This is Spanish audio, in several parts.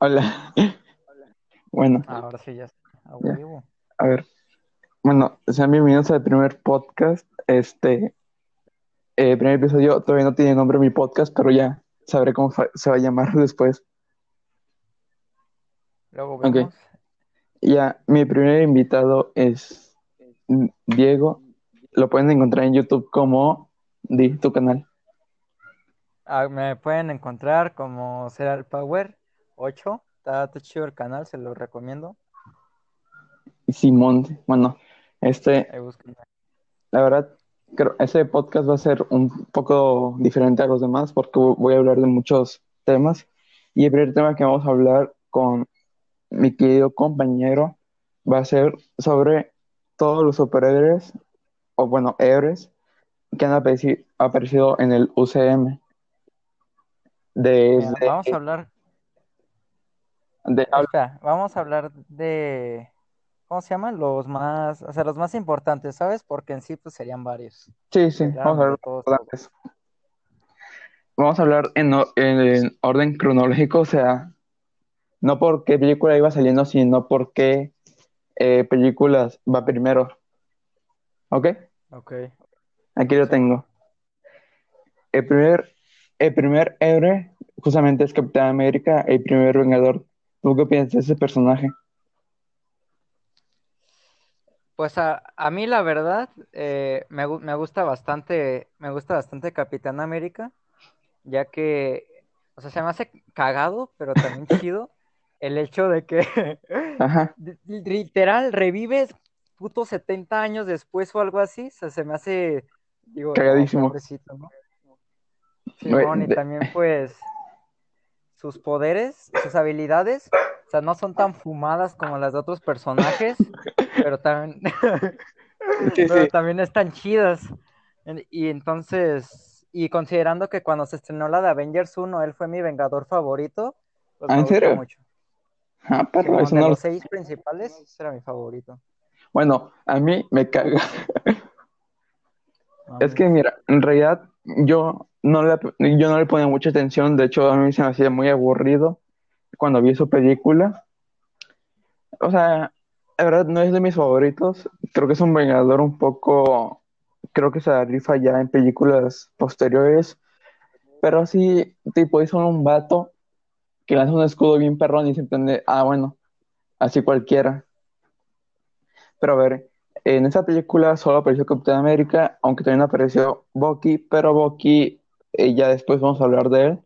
Hola. Bueno, Ahora sí, ya está. A Ya. huevo. a ver. Bueno, sean bienvenidos al primer podcast. Este, eh, primer episodio, todavía no tiene nombre mi podcast, pero ya sabré cómo se va a llamar después. Luego vemos. Ya, mi primer invitado es Diego. Lo pueden encontrar en YouTube como di tu canal. Ah, me pueden encontrar como Serial Power 8. Está, está chido el canal, se lo recomiendo. Simón, bueno, este, la verdad, creo ese podcast va a ser un poco diferente a los demás porque voy a hablar de muchos temas. Y el primer tema que vamos a hablar con mi querido compañero va a ser sobre todos los superhéroes, o bueno, héroes que han apareci- aparecido en el UCM. Mira, Desde, vamos a hablar, de- vamos a hablar de, ¿cómo se llaman? Los más, o sea, los más importantes, ¿sabes? Porque en sí, pues serían varios. sí, sí, vamos a de hablar todos, antes. Vamos a hablar en, orden cronológico, o sea, no por qué película iba saliendo, sino por qué eh, películas va primero. ¿Ok? Ok. Aquí lo tengo. El primer, el primer héroe justamente es Capitán América, el primer Vengador. ¿Tú qué piensas de ese personaje? Pues a, a mí la verdad eh, me, me gusta bastante, me gusta bastante Capitán América, ya que, o sea, se me hace cagado, pero también chido el hecho de que Ajá, literal revives puto 70 años después o algo así, o sea, se me hace, digo, no, Cagadísimo. ¿no? Simón, y de- también pues sus poderes, sus habilidades, o sea, no son tan fumadas como las de otros personajes, pero también, sí, pero sí. también están chidas. Y entonces, y considerando que cuando se estrenó la de Avengers 1, él fue mi vengador favorito, pues ¿Ah, me en serio? mucho. Ah, perro, Simón, eso de no los seis principales, ese era mi favorito. Bueno, a mí me caga. Es que mira, en realidad yo no yo no le ponía mucha atención, de hecho a mí se me hacía muy aburrido cuando vi su película. O sea, la verdad no es de mis favoritos, creo que es un vengador un poco, creo que se rifa ya en películas posteriores, pero sí, tipo, hizo un vato que lanza un escudo bien perrón y se entiende, ah, bueno, así cualquiera. Pero a ver, en esa película solo apareció Capitán América, aunque también apareció Bucky, pero Bucky, eh, ya después vamos a hablar de él,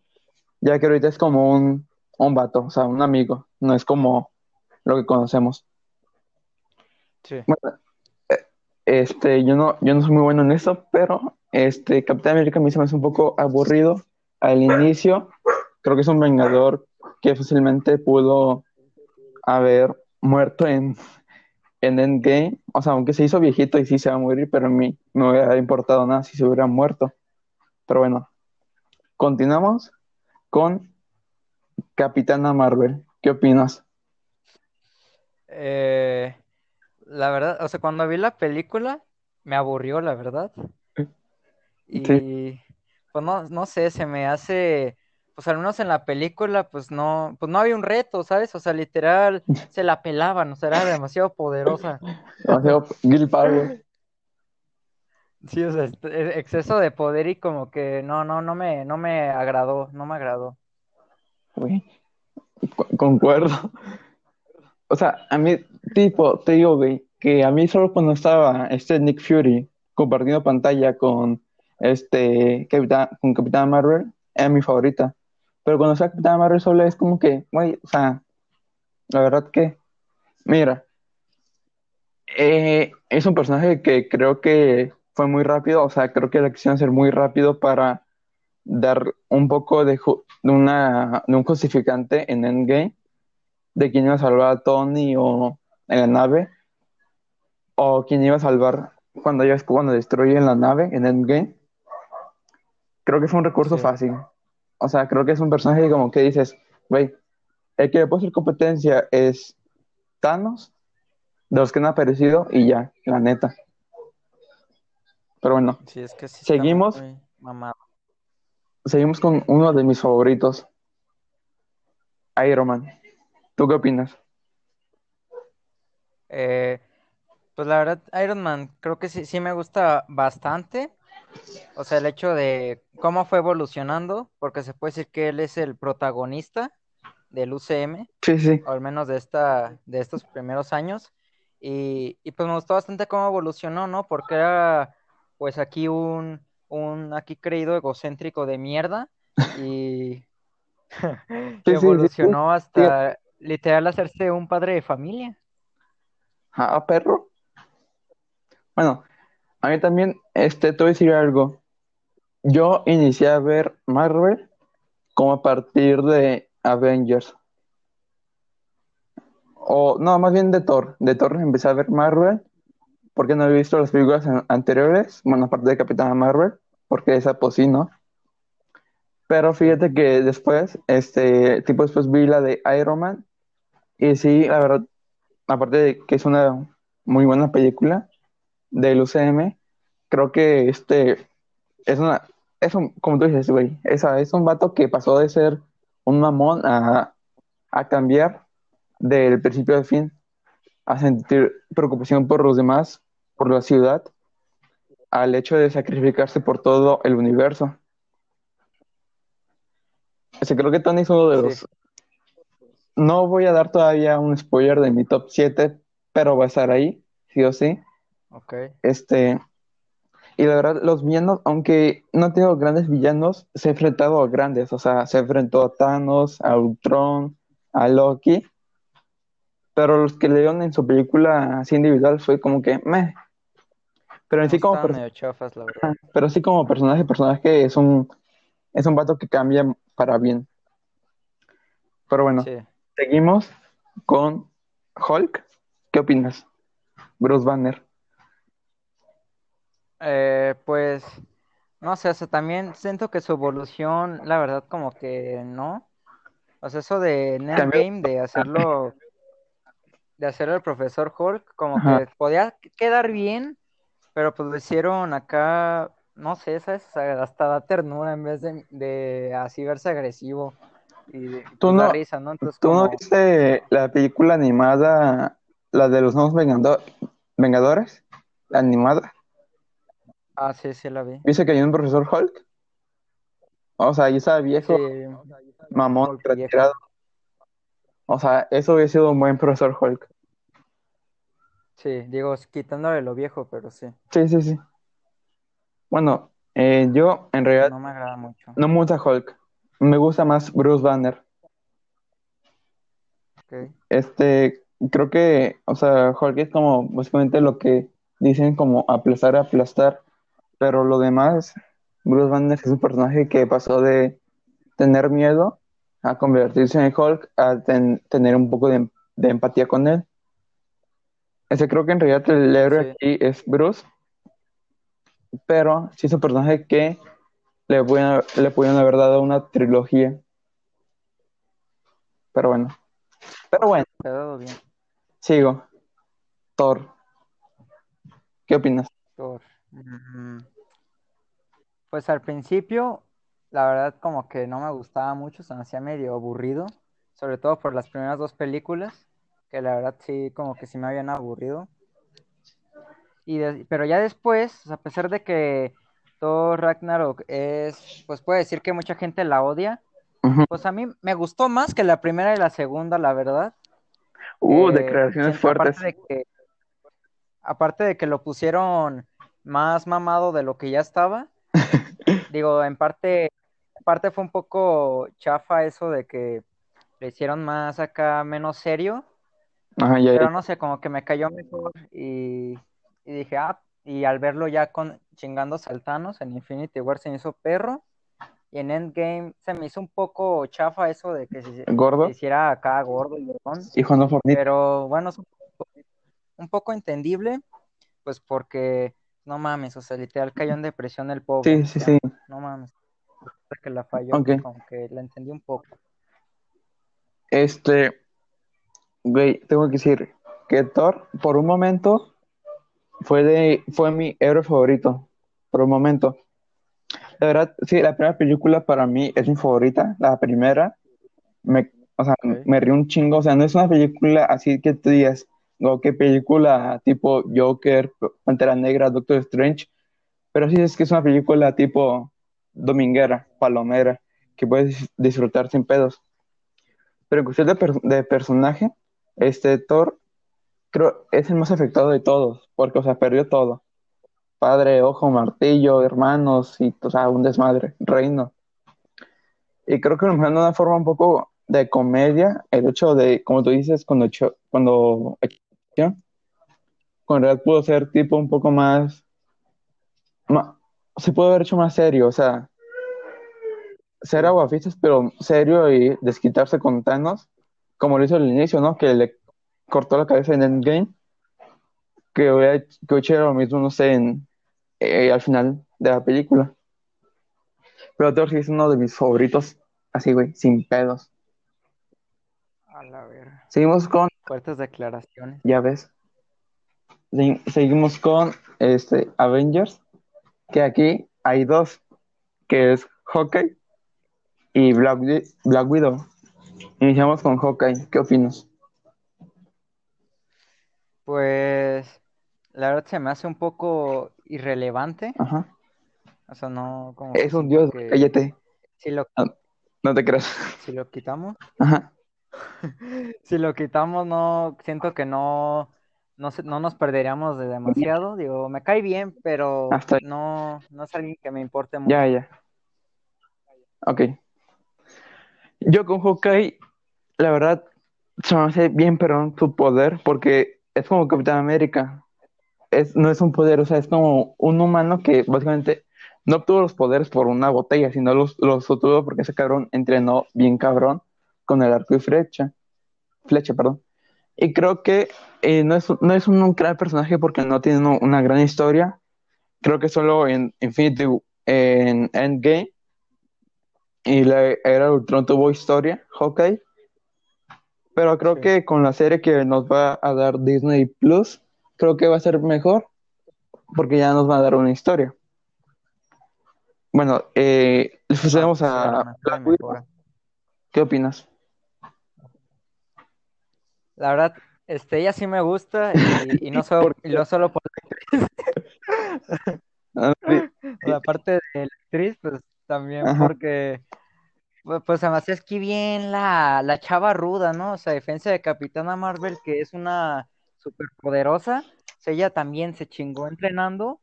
ya que ahorita es como un, un vato, o sea, un amigo, no es como lo que conocemos. sí. Bueno, eh, este, yo no, yo no soy muy bueno en eso, pero este, Capitán América a mí se me hace un poco aburrido al inicio. Creo que es un vengador que fácilmente pudo haber muerto en, en Endgame. O sea, aunque se hizo viejito y sí se va a morir, pero a mí no me hubiera importado nada si se hubiera muerto. Pero bueno, continuamos con Capitana Marvel. ¿Qué opinas? Eh, la verdad, o sea, cuando vi la película, me aburrió, la verdad. Y pues no, no sé, se me hace, pues al menos en la película, pues no, pues no había un reto, ¿sabes? O sea, literal, se la pelaban, o sea, era demasiado poderosa. Demasiado Gil Power. Sí, o sea, este- exceso de poder y como que no, no, no me, no me agradó, no me agradó. Concuerdo. O sea, a mí, tipo, te digo, que a mí solo cuando estaba este Nick Fury compartiendo pantalla con este Capitán, con Capitán Marvel, era mi favorita. Pero cuando está Capitán Marvel sola es como que, güey, o sea, la verdad que, mira, eh, es un personaje que creo que fue muy rápido, o sea, creo que la quisieron hacer muy rápido para dar un poco de, ju- de una, de un justificante en Endgame de quién iba a salvar a Tony o en la nave, o quién iba a salvar cuando ellos cuando destruyen la nave en Endgame. Creo que fue un recurso Sí. fácil. O sea, creo que es un personaje como que dices, güey, el que le puede hacer competencia es Thanos, de los que han aparecido, y ya, la neta. Pero bueno, Sí, es que sí Seguimos. muy mamado. seguimos con uno de mis favoritos, Iron Man. ¿Tú qué opinas? Eh, pues la verdad, Iron Man creo que sí, sí me gusta bastante. O sea, el hecho de cómo fue evolucionando, porque se puede decir que él es el protagonista del UCM, Sí, sí. o al menos de esta, de estos primeros años. Y, y pues me gustó bastante cómo evolucionó, ¿no? Porque era pues aquí un, un aquí creído egocéntrico de mierda y Sí, evolucionó sí. hasta literal hacerse un padre de familia. Ah, perro. Bueno, a mí también, este, te voy a decir algo. Yo inicié a ver Marvel como a partir de Avengers. O, no, más bien de Thor. De Thor empecé a ver Marvel porque no había visto las películas an- anteriores. Bueno, aparte de Capitana Marvel, porque esa pues sí, ¿no? Pero fíjate que después, este, tipo después vi la de Iron Man y sí, la verdad, aparte de que es una muy buena película del UCM, creo que este es una, es un, como tú dices, güey, esa es un vato que pasó de ser un mamón a, a cambiar del principio al fin, a sentir preocupación por los demás, por la ciudad, al hecho de sacrificarse por todo el universo. O sea, creo que Tony es uno de Sí. los... No voy a dar todavía un spoiler de mi top 7, pero va a estar ahí, sí o sí. Ok. Este, y la verdad, los villanos, aunque no tengo grandes villanos, se ha enfrentado a grandes, o sea, se enfrentó a Thanos, a Ultron, a Loki, pero los que le dieron en su película así individual fue como que, meh. Pero en sí como, chafas, la verdad. pero sí como personaje, personaje es un, es un vato que cambia para bien. Pero bueno, Sí. seguimos con Hulk. ¿Qué opinas? Bruce Banner. Eh, pues, no sé, o sea, también siento que su evolución, la verdad, como que no. O sea, eso de. Endgame, de hacerlo, de hacerlo el profesor Hulk, como Ajá. que podía quedar bien, pero pues lo hicieron acá, no sé, ¿sabes? O sea, hasta da ternura en vez de, de así verse agresivo y de, Tú pues, no- risa, ¿no? Entonces, ¿Tú no viste la película animada, la de los nuevos Vengando- Vengadores? La animada. ah, sí, sí la vi. ¿Viste que hay un profesor Hulk? O sea, ahí estaba viejo, Sí, mamón, viejo. retirado. O sea, eso hubiera sido un buen profesor Hulk. Sí, digo, quitándole lo viejo, pero sí, Sí, sí, sí. Bueno, eh, yo en realidad no me agrada mucho. no me gusta Hulk. Me gusta más Bruce Banner. Ok. Este, creo que, o sea, Hulk es como básicamente lo que dicen como aplastar, aplastar, pero lo demás, Bruce Banner es un personaje que pasó de tener miedo a convertirse en Hulk, a ten- tener un poco de, de empatía con él. Ese creo que en realidad el héroe Sí. aquí es Bruce, pero sí es un personaje que le pudieron, le pudieron haber dado una trilogía. Pero bueno. Pero bueno. Quedado bien. Sigo. Thor. ¿Qué opinas? Thor. Mm, Pues al principio, la verdad como que no me gustaba mucho, se me hacía medio aburrido, sobre todo por las primeras dos películas, que la verdad sí como que sí me habían aburrido. Y de- pero ya después, a pesar de que Thor Ragnarok es, pues puede decir que mucha gente la odia, pues a mí me gustó más que la primera y la segunda, la verdad. Uh, Eh, declaraciones fuertes. Aparte de que, aparte de que lo pusieron más mamado de lo que ya estaba, digo, en parte, en parte fue un poco chafa eso de que le hicieron más acá, menos serio, Ajá, ya, pero no sé, como que me cayó mejor y, y dije, ah, y al verlo ya con chingando saltanos en Infinity War se me hizo perro. Y en Endgame se me hizo un poco chafa eso de que se, Gordo. se hiciera acá gordo y gordón. Hijo no fornito. Pero bueno, es un poco, un poco entendible, pues porque no mames, o sea, literal cayó en depresión el pobre. Sí, sí, o sea, sí. No mames. Que la falló, Ok. como que la entendí un poco. Este, güey, tengo que decir que Thor, por un momento, fue de, fue mi héroe favorito. Por un momento. La verdad, sí, la primera película para mí es mi favorita. La primera, me, o sea, me río un chingo. O sea, no es una película así que tú digas, o qué película tipo Joker, Pantera Negra, Doctor Strange. Pero sí es que es una película tipo dominguera, palomera, que puedes disfrutar sin pedos. Pero en cuestión de, per- de personaje, este Thor creo es el más afectado de todos, porque, o sea, perdió todo. Padre, ojo, martillo, hermanos, y, o sea, un desmadre, reino. Y creo que lo manejan de una forma un poco de comedia, el hecho de, como tú dices, cuando, cuando, con realidad pudo ser tipo un poco más, ma- se puede haber hecho más serio, o sea, ser Sí. aguafiestas, pero serio y desquitarse con Thanos, como lo hizo al inicio, ¿no? Que le cortó la cabeza en Endgame, que hubiera que hubiera lo mismo, no sé, en, eh, al final de la película. Pero Thor es uno de mis favoritos, así, güey, sin pedos. A la verga. Seguimos con, Fuertes declaraciones. ya ves, Se- seguimos con este, Avengers, que aquí hay dos, que es Hawkeye y Black, Black Widow. Iniciamos con Hawkeye, ¿qué opinas? Pues la verdad se me hace un poco irrelevante. Ajá. O sea, no como Es un dios, que cállate, si lo, no te creas. si lo quitamos, Ajá. si lo quitamos, no siento que no, no, se- no nos perderíamos de demasiado. Digo, me cae bien, pero Hasta ahí. no, no es alguien que me importe mucho. Ya, ya. Ok. Yo con Hawkeye, la verdad, se me hace bien perdón su poder, porque es como Capitán América. Es, no es un poder, o sea, es como un humano que básicamente no obtuvo los poderes por una botella, sino los, los obtuvo porque ese cabrón entrenó bien cabrón con el arco y flecha. Flecha, perdón. Y creo que eh, no es, no es un, gran personaje porque no tiene una gran historia. Creo que solo en Infinity, en Endgame y la era de Ultron tuvo historia, Hawkeye. Pero creo Sí. que con la serie que nos va a dar Disney Plus, creo que va a ser mejor porque ya nos va a dar una historia. Bueno, eh, pasemos Sí, a Black Widow. ¿Qué opinas? La verdad, este, ella sí me gusta y, y no solo, y no solo por Ah, sí, la parte de la actriz, pues también Ajá. porque pues, además es que bien la, la chava ruda, ¿no? O sea, a diferencia de Capitana Marvel, que es una superpoderosa, o sea, ella también se chingó entrenando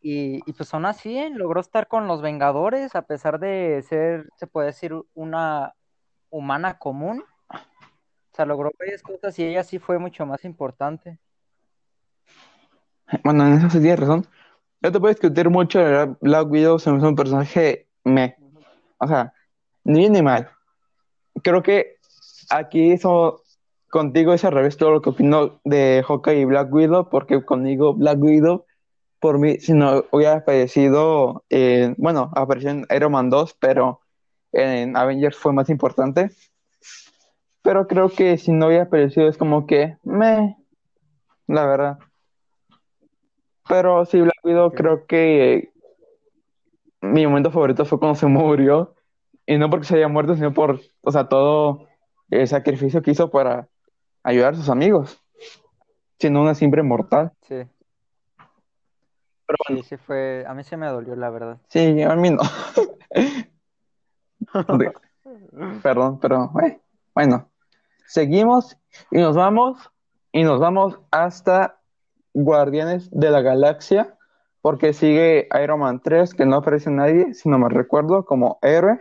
y, y pues aún así ¿eh? logró estar con los Vengadores a pesar de ser, se puede decir, una humana común. O sea, logró varias cosas y ella sí fue mucho más importante. Bueno, en eso sí tienes razón. Yo te puedo discutir mucho, la verdad, Black Widow se me hace un personaje me. O sea, ni bien ni mal. Creo que aquí eso contigo es al revés todo lo que opino de Hawkeye y Black Widow, porque conmigo Black Widow, por mí, si no hubiera aparecido, eh, bueno, apareció en Iron Man 2, pero en Avengers fue más importante. Pero creo que si no hubiera aparecido es como que me, la verdad. Pero sí, Black Widow creo que mi momento favorito fue cuando se murió. Y no porque se haya muerto, sino por, o sea, todo el sacrificio que hizo para ayudar a sus amigos. Siendo una simple mortal. Sí, Pero bueno, sí fue, a mí se me dolió, la verdad. sí, a mí no. Perdón, pero eh, bueno. Seguimos y nos vamos. Y nos vamos hasta Guardianes de la Galaxia. Porque sigue Iron Man 3, que no aparece nadie, si no me recuerdo, como héroe.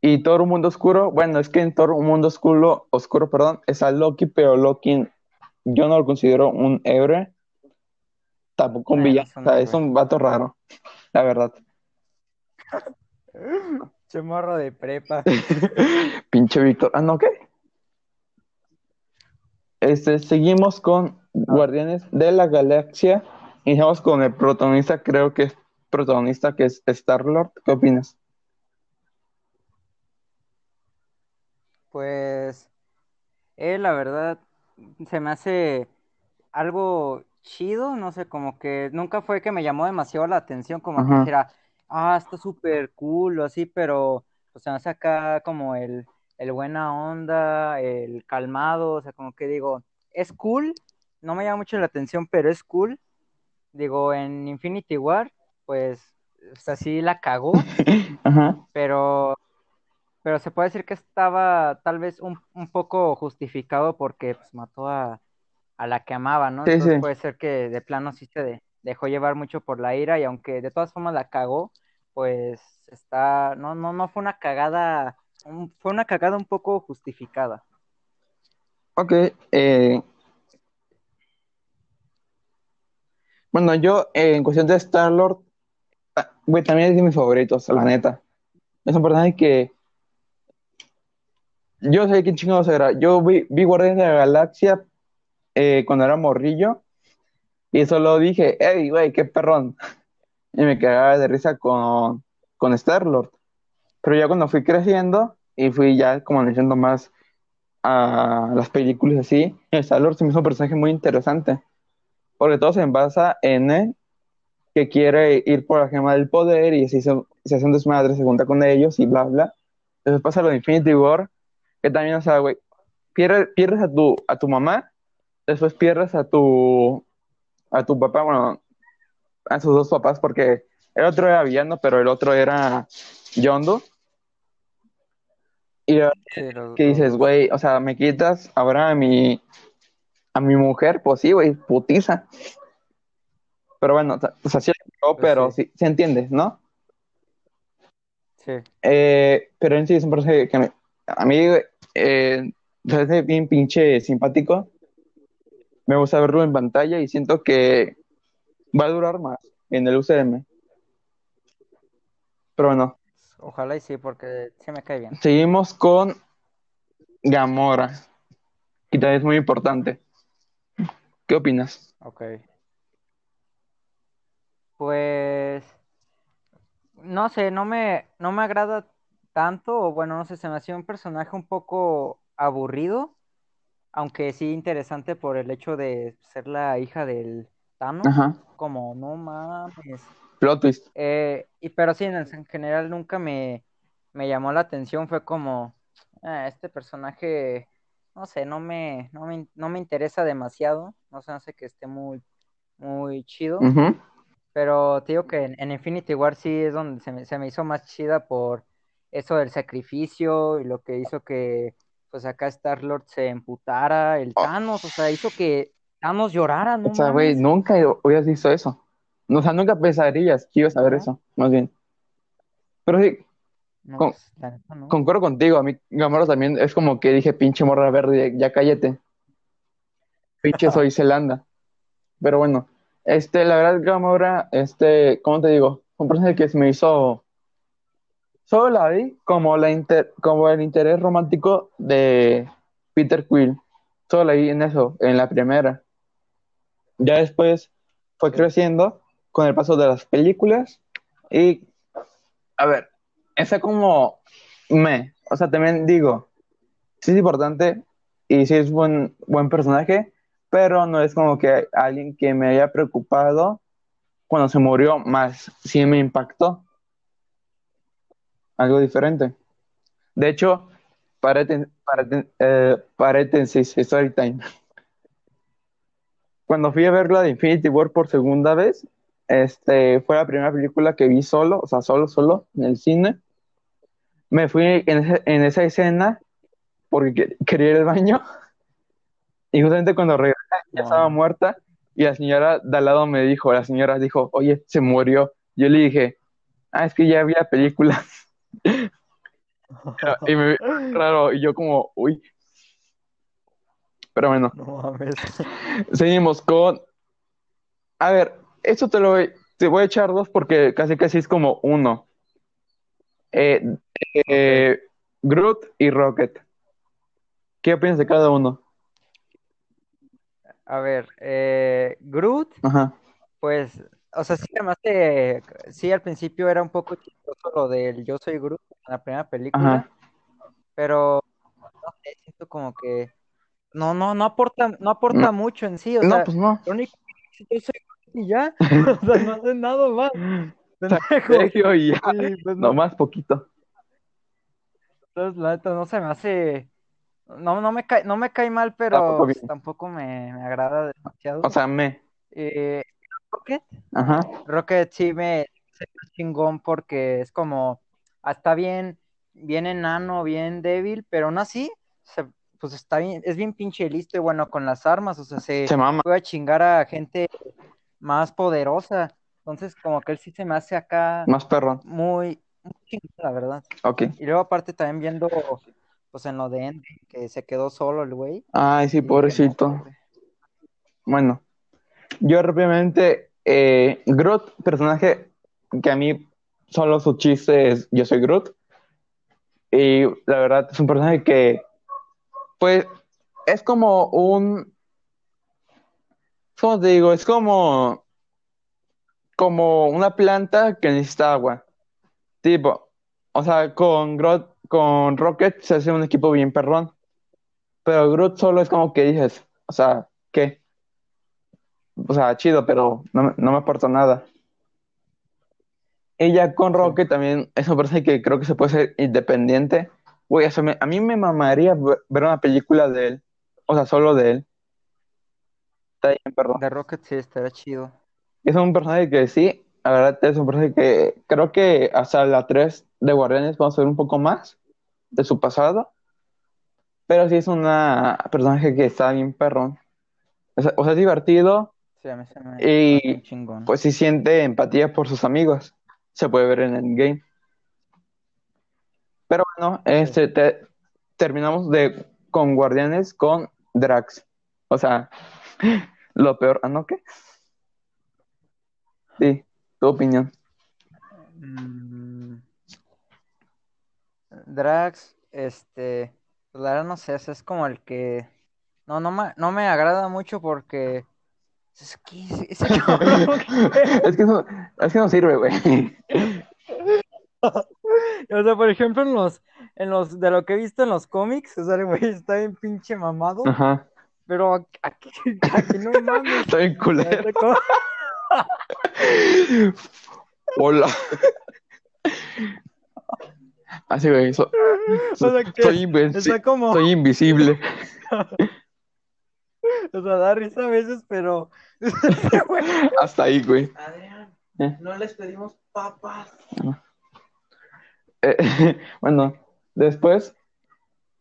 Y Thor Un Mundo Oscuro, bueno, es que en Thor Un Mundo Oscuro, oscuro, perdón, está Loki, pero Loki yo no lo considero un héroe, tampoco un no villano, es o un sea, es un vato raro, la verdad. Che morro de prepa. Pinche Víctor, ah, no, ¿qué? Este, seguimos con Guardianes de la Galaxia, iniciamos con el protagonista, creo que es protagonista, que es Star-Lord, ¿qué opinas? Pues, él, la verdad, se me hace algo chido, no sé, como que nunca fue que me llamó demasiado la atención, como que dijera, ah, está súper cool o así, pero, o sea, me hace acá como el, el buena onda, el calmado, o sea, como que digo, es cool, no me llama mucho la atención, pero es cool. Digo, en Infinity War, pues, o sea, sí la cagó, pero pero se puede decir que estaba tal vez un, un poco justificado porque pues, mató a, a, la que amaba, ¿no? Entonces puede ser que de plano sí se dejó llevar mucho por la ira y aunque de todas formas la cagó, pues está, no, no, no fue una cagada, fue una cagada un poco justificada. Ok, eh... bueno, yo en cuestión de Star-Lord, ah, güey, también es de mis favoritos, la neta. Es un personaje que yo sé quién chingados era. Yo vi, vi Guardianes de la Galaxia eh, cuando era morrillo y solo dije, hey, güey, qué perrón. Y me quedaba de risa con, con Star-Lord. Pero ya cuando fui creciendo y fui ya como leyendo más a las películas así, Star-Lord se me hizo un personaje muy interesante. Porque todo se basa en él, que quiere ir por la gema del poder y así se, se hace un desmadre, se junta con ellos y bla, bla. Después pasa lo de Infinity War que también, o sea, güey, pierdes, pierdes a tu, a tu mamá, después pierdes a tu, a tu papá, bueno, a sus dos papás, porque el otro era villano, pero el otro era Yondo. Y ¿qué dices, güey, o sea, me quitas ahora a mi, a mi mujer, pues sí, güey, putiza. Pero bueno, o sea, sí, pues pero sí. se entiende, ¿no? Sí. Eh, pero en sí es un personaje que a mí, eh, parece bien pinche simpático. Me gusta verlo en pantalla y siento que va a durar más en el UCM. Pero bueno. Ojalá y sí, porque se me cae bien. Seguimos con Gamora, que también es muy importante. ¿Qué opinas? Ok. Pues no sé, no me, no me agrada tanto, o bueno, no sé, se me hacía un personaje un poco aburrido, aunque sí interesante por el hecho de ser la hija del Thanos, como no mames. Plot twist. Eh, y pero sí, en, general nunca me, me, llamó la atención, fue como, ah, este personaje, no sé, no me, no me, no me interesa demasiado, no sé, no sé que esté muy, muy chido. Pero te digo que en, Infinity War sí es donde se me, se me hizo más chida por eso del sacrificio y lo que hizo que pues acá Star Lord se emputara, el oh. Thanos, o sea, hizo que Thanos llorara, ¿no? O sea, güey, nunca hubieras visto eso. O sea, nunca pensarías que ibas a ver eso, más bien. Pero sí, pues, concuerdo contigo, a mí Gamora también es como que dije, pinche morra verde, ya cállate. Pinche soy Zelanda. Pero bueno, este, la verdad, Gamora, este, ¿cómo te digo? Un personaje que se me hizo Solo la vi como, la como el interés romántico de Peter Quill. Solo la vi en eso, en la primera. Ya después fue creciendo con el paso de las películas y, a ver, esa como me, o sea, también digo, sí es importante y sí es buen, buen personaje, pero no es como que alguien que me haya preocupado cuando se murió más, sí me impactó algo diferente. De hecho, eh, paréntesis, story time. Cuando fui a ver la de Infinity War por segunda vez, este, fue la primera película que vi solo, o sea, solo, solo, en el cine. Me fui en, esa escena porque quería ir al baño. Y justamente cuando regresé, ya estaba muerta. Y la señora de al lado me dijo, la señora dijo, oye, se murió. Yo le dije, ah, es que ya había películas y me vi raro, y yo como, uy. Pero bueno. Seguimos con. A ver, esto te lo te voy a echar dos porque casi casi es como uno. Eh, eh, Groot y Rocket. ¿Qué opinas de cada uno? A ver, eh, Groot, pues o sea, sí, además de, sí, al principio era un poco chistoso lo del Yo Soy Groot en la primera película, pero no sé, siento como que no, no, no aporta, no aporta mucho en sí, o no, pues no. lo único que yo soy Groot y ya, o sea, no hace nada más. y ya, pues no. más poquito. Entonces, la neta, no se me hace. No, no, me cae, no me cae mal, pero Tampoco pues, tampoco me, me agrada demasiado. O sea, me. Eh, Rocket, Ajá. Rocket sí me chingón porque es como. Está bien, bien enano, bien débil, pero aún así, se- pues está bien, es bien pinche listo y bueno con las armas, o sea, se Se mama. puede chingar a gente más poderosa. Entonces, como que él sí se me hace acá Más perrón. muy, la verdad. Ok. Y luego aparte también viendo, pues en lo de Endgame, que se quedó solo el güey. Ay, sí, pobrecito. pobre. Bueno, yo rápidamente, eh, Groot, personaje que a mí solo su chiste es yo soy Groot. Y la verdad es un personaje que, pues, es como un, ¿cómo te digo? Es como, como una planta que necesita agua. Tipo, o sea, con Groot, con Rocket se hace un equipo bien perrón. Pero Groot solo es como que dices, o sea, ¿qué? O sea, chido, pero no, me- no me aporta nada. Ella con Sí. Rocket también es un personaje que creo que se puede ser independiente. Güey, o sea, me- a mí me mamaría ver una película de él. O sea, solo de él. Está bien, perro. De Rocket sí estaría chido. Es un personaje que sí, la verdad es un personaje que creo que hasta la 3 de Guardianes vamos a ver un poco más de su pasado. Pero sí es una personaje que está bien perrón. O sea, o sea, es divertido. Sí, a mí se me Y, chingón. Pues sí siente empatía por sus amigos. Se puede ver en el game. Pero bueno, este te- terminamos de con Guardianes con Drax. O sea, lo peor, ¿ah, no qué? Sí, tu opinión. Mm, Drax, este, pues la verdad no sé, es como el que, no, no me, no me agrada mucho porque, es que cabrón, Es que no, es que no sirve, güey. o sea, por ejemplo, en los, en los, de lo que he visto en los cómics, o sea, el güey está bien pinche mamado, Ajá. pero aquí, aquí, no mames, Está bien culero. Hola. Así, güey. so- so- O sea, que soy, invenci- está como, soy invisible. o sea, da risa a veces, pero, Hasta ahí, güey. Adrián, Eh. no les pedimos papas. Eh, bueno, después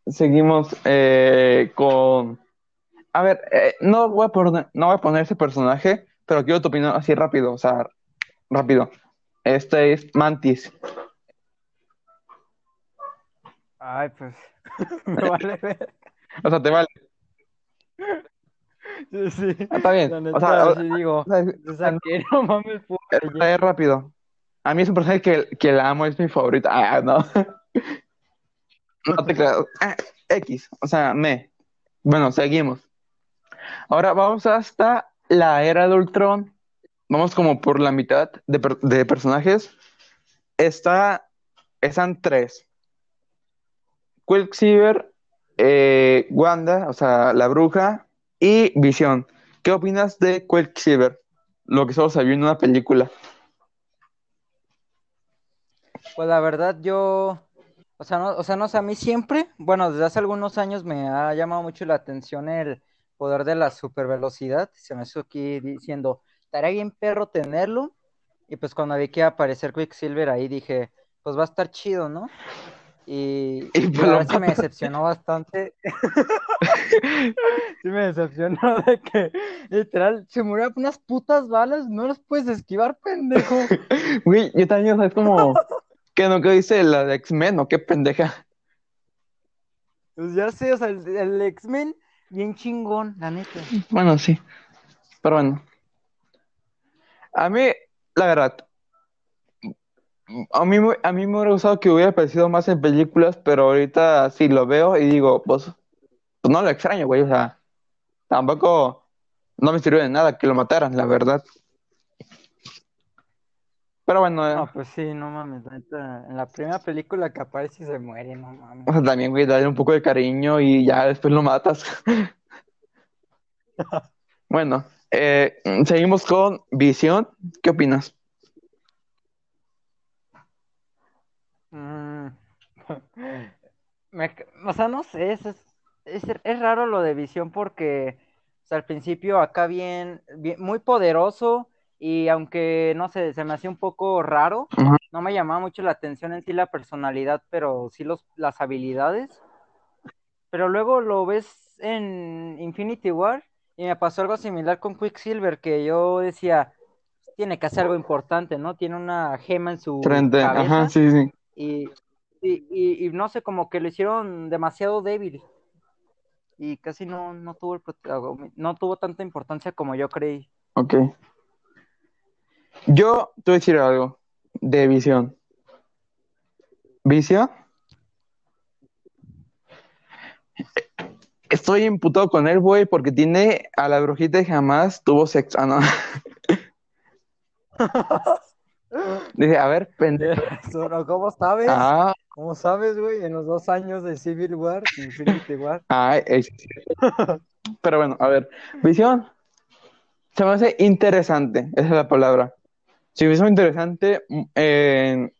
seguimos eh, con. A ver, eh, no voy a poner, no voy a poner ese personaje, pero quiero tu opinión así rápido, o sea, rápido. Este es Mantis. ay, pues, me vale ver, O sea, te vale. sí, sí. Ah, Está bien. O sea, sí digo, o sea, o sea, que no mames, puta, Está bien rápido. A mí es un personaje que, que la amo, es mi favorita. Ah, no. No te creas. Ah, X, o sea, me. Bueno, seguimos. Ahora vamos hasta la era de Ultron. Vamos como por la mitad de, per- de personajes. Está, están tres. Quicksilver, eh, Wanda, o sea, la bruja, y Visión. ¿Qué opinas de Quicksilver? Lo que solo se vio en una película. Pues la verdad yo, o sea, no, o sea, no sé, a mí siempre, bueno, desde hace algunos años me ha llamado mucho la atención el poder de la supervelocidad. Se me hizo aquí diciendo, estaría bien perro tenerlo. Y pues cuando vi que iba a aparecer Quicksilver ahí dije, pues va a estar chido, ¿no? Y, Y pues la verdad sí me decepcionó bastante. Sí me decepcionó de que literal se murió unas putas balas, no las puedes esquivar, pendejo. Güey, yo también, o sea, es como que no que dice la de X-Men, ¿o qué pendeja? Pues ya sé, o sea, el, el X-Men, bien chingón, la neta. Bueno, sí. Pero bueno. A mí, la verdad, a mí, a mí me hubiera gustado que hubiera aparecido más en películas, pero ahorita sí lo veo y digo, pues, pues no lo extraño, güey. O sea, tampoco no me sirvió de nada que lo mataran, la verdad. Pero bueno, eh, No, pues sí, no mames, neta, en la primera película que aparece y se muere, no mames. o sea, también, güey, darle un poco de cariño y ya después lo matas. Bueno, eh, seguimos con Visión. ¿Qué opinas? Mm. me- o sea, no sé, es, es, es, es raro lo de visión porque o sea, al principio acá bien, bien, muy poderoso y aunque, no sé, se me hacía un poco raro, no me llamaba mucho la atención en sí la personalidad, pero sí los, las habilidades. Pero luego lo ves en Infinity War y me pasó algo similar con Quicksilver, que yo decía, tiene que hacer algo importante, ¿no? Tiene una gema en su Frente, cabeza ajá, sí, sí. y, y, y- y no sé, como que lo hicieron demasiado débil y casi no, no tuvo el no tuvo tanta importancia como yo creí. Ok. Yo te voy a decir algo de visión. Visión. Estoy imputado con él, güey, porque tiene a la brujita y jamás tuvo sexo. Ah, no. Dije, a ver, pendejo. ¿Cómo sabes? Ah, ¿Cómo sabes, güey? En los dos años de Civil War, Infinity War. ah, es. Pero bueno, a ver. Visión. Se me hace interesante, esa es la palabra. Se me hizo interesante en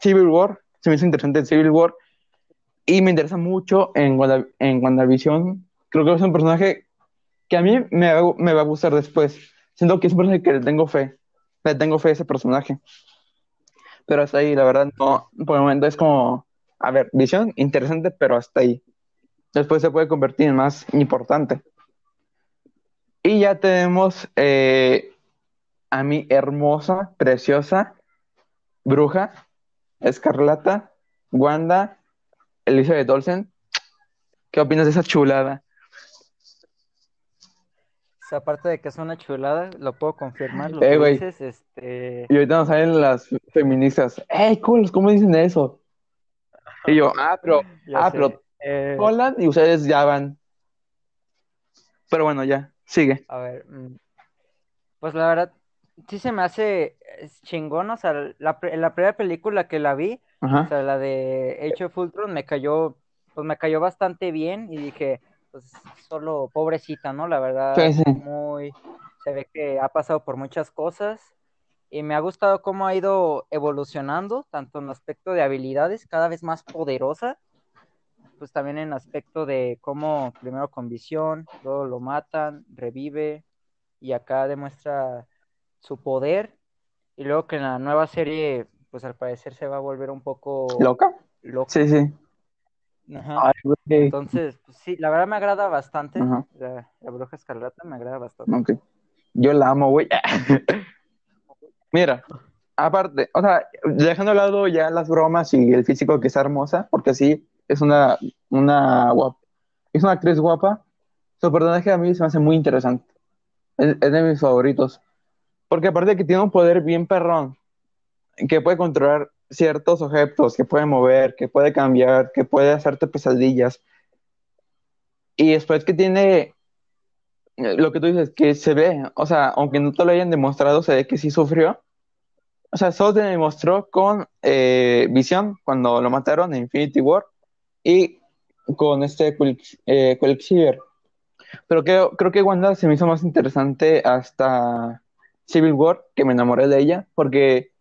Civil War, se me hizo interesante en Civil War y me interesa mucho en, Wanda- en WandaVision. Creo que es un personaje que a mí me va, me va a gustar después. Siento que es un personaje que le tengo fe. Le tengo fe a ese personaje. Pero hasta ahí, la verdad, no. Por el momento es como, a ver, visión interesante, pero hasta ahí. Después se puede convertir en más importante. Y ya tenemos eh, a mi hermosa, preciosa bruja, Escarlata, Wanda, Elizabeth Olsen. ¿Qué opinas de esa chulada? O sea, aparte de que es una chulada, lo puedo confirmar, lo Eh, que dices, este... Y ahorita nos salen las feministas. ¡Ey, cool! ¿Cómo dicen eso? Y yo, ah, pero, ya ah, sé, pero eh, y ustedes ya van. Pero bueno, ya, sigue. A ver, mm, pues la verdad, sí se me hace es chingón, o sea, la, la primera película que la vi, o sea, la de Age of Ultron, me cayó, pues me cayó bastante bien y dije, pues solo pobrecita, ¿no? La verdad, Sí, sí. muy, se ve que ha pasado por muchas cosas y me ha gustado cómo ha ido evolucionando, tanto en aspecto de habilidades, cada vez más poderosa, pues también en aspecto de cómo primero con visión, luego lo matan, revive y acá demuestra su poder y luego que en la nueva serie pues al parecer se va a volver un poco ¿Loca? loco. Sí, sí. Ajá. Ay, güey. Entonces, pues, sí, la verdad me agrada bastante. La, la Bruja Escarlata me agrada bastante. Ok. Yo la amo, güey. Mira, aparte, o sea, dejando a lado ya las bromas y el físico que está hermosa, porque sí, es una, una guapa, es una actriz guapa, su personaje a mí se me hace muy interesante. Es, es de mis favoritos. Porque aparte que tiene un poder bien perrón, que puede controlar ciertos objetos, que puede mover, que puede cambiar, que puede hacerte pesadillas. Y después que tiene lo que tú dices, que se ve, o sea, aunque no te lo hayan demostrado, se ve que sí sufrió. O sea, solo te demostró con eh, Visión cuando lo mataron en Infinity War y con este Quick- eh, Quicksilver. Pero creo, creo que Wanda se me hizo más interesante hasta Civil War, que me enamoré de ella, porque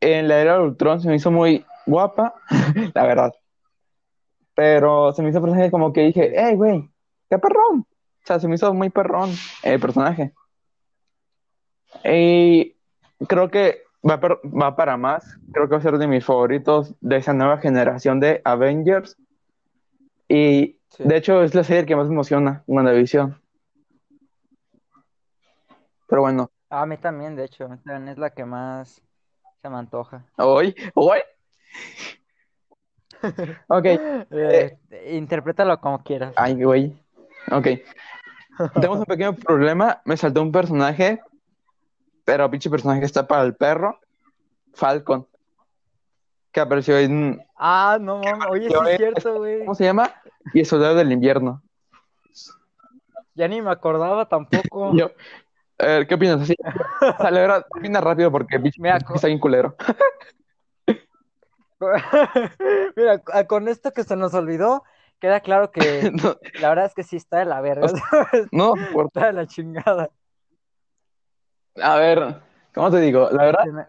en la era de Ultron se me hizo muy guapa, la verdad. Pero se me hizo un personaje como que dije, hey, güey, qué perrón. O sea, se me hizo muy perrón el personaje. Y creo que va, per- va para más. Creo que va a ser de mis favoritos de esa nueva generación de Avengers. Y Sí. de hecho es la serie que más me emociona, WandaVision. Pero bueno, A mí también, de hecho, también es la que más se me antoja. hoy, hoy. Ok, Eh, interprétalo como quieras. ay, güey. Ok. Tenemos un pequeño problema. Me saltó un personaje, pero pinche personaje está para el perro. Falcon. Que apareció en. Ah, no mames, oye, sí es cierto, güey. ¿Cómo se llama? Y el soldado del invierno. Ya ni me acordaba tampoco. Yo, eh, ¿qué opinas? Así, sale, ahora, opina rápido porque Me está bien culero. Mira, a- con esto que se nos olvidó, queda claro que No, la verdad es que sí está de la verga. no, por- Está de la chingada. a ver, ¿cómo te digo? La verdad, me-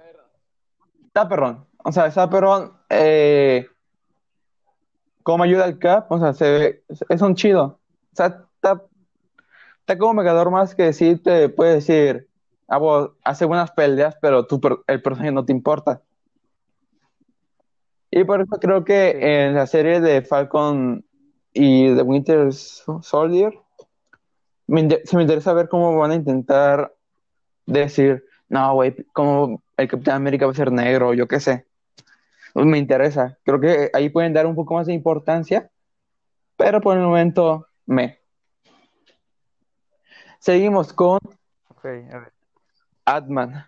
está perrón. O sea, está perrón. eh, cómo ayuda al Cap, o sea, se ve, es un chido. O sea, está, como Megador más que sí te puede decir, ah, vos hace buenas peleas, pero tú, el personaje no te importa. Y por eso creo que en la serie de Falcon y The Winter Soldier, me se me interesa ver cómo van a intentar decir, no, güey, como el Capitán América va a ser negro, yo qué sé. Me interesa. Creo que ahí pueden dar un poco más de importancia, pero por el momento me. Seguimos con Ok, a ver. Atman,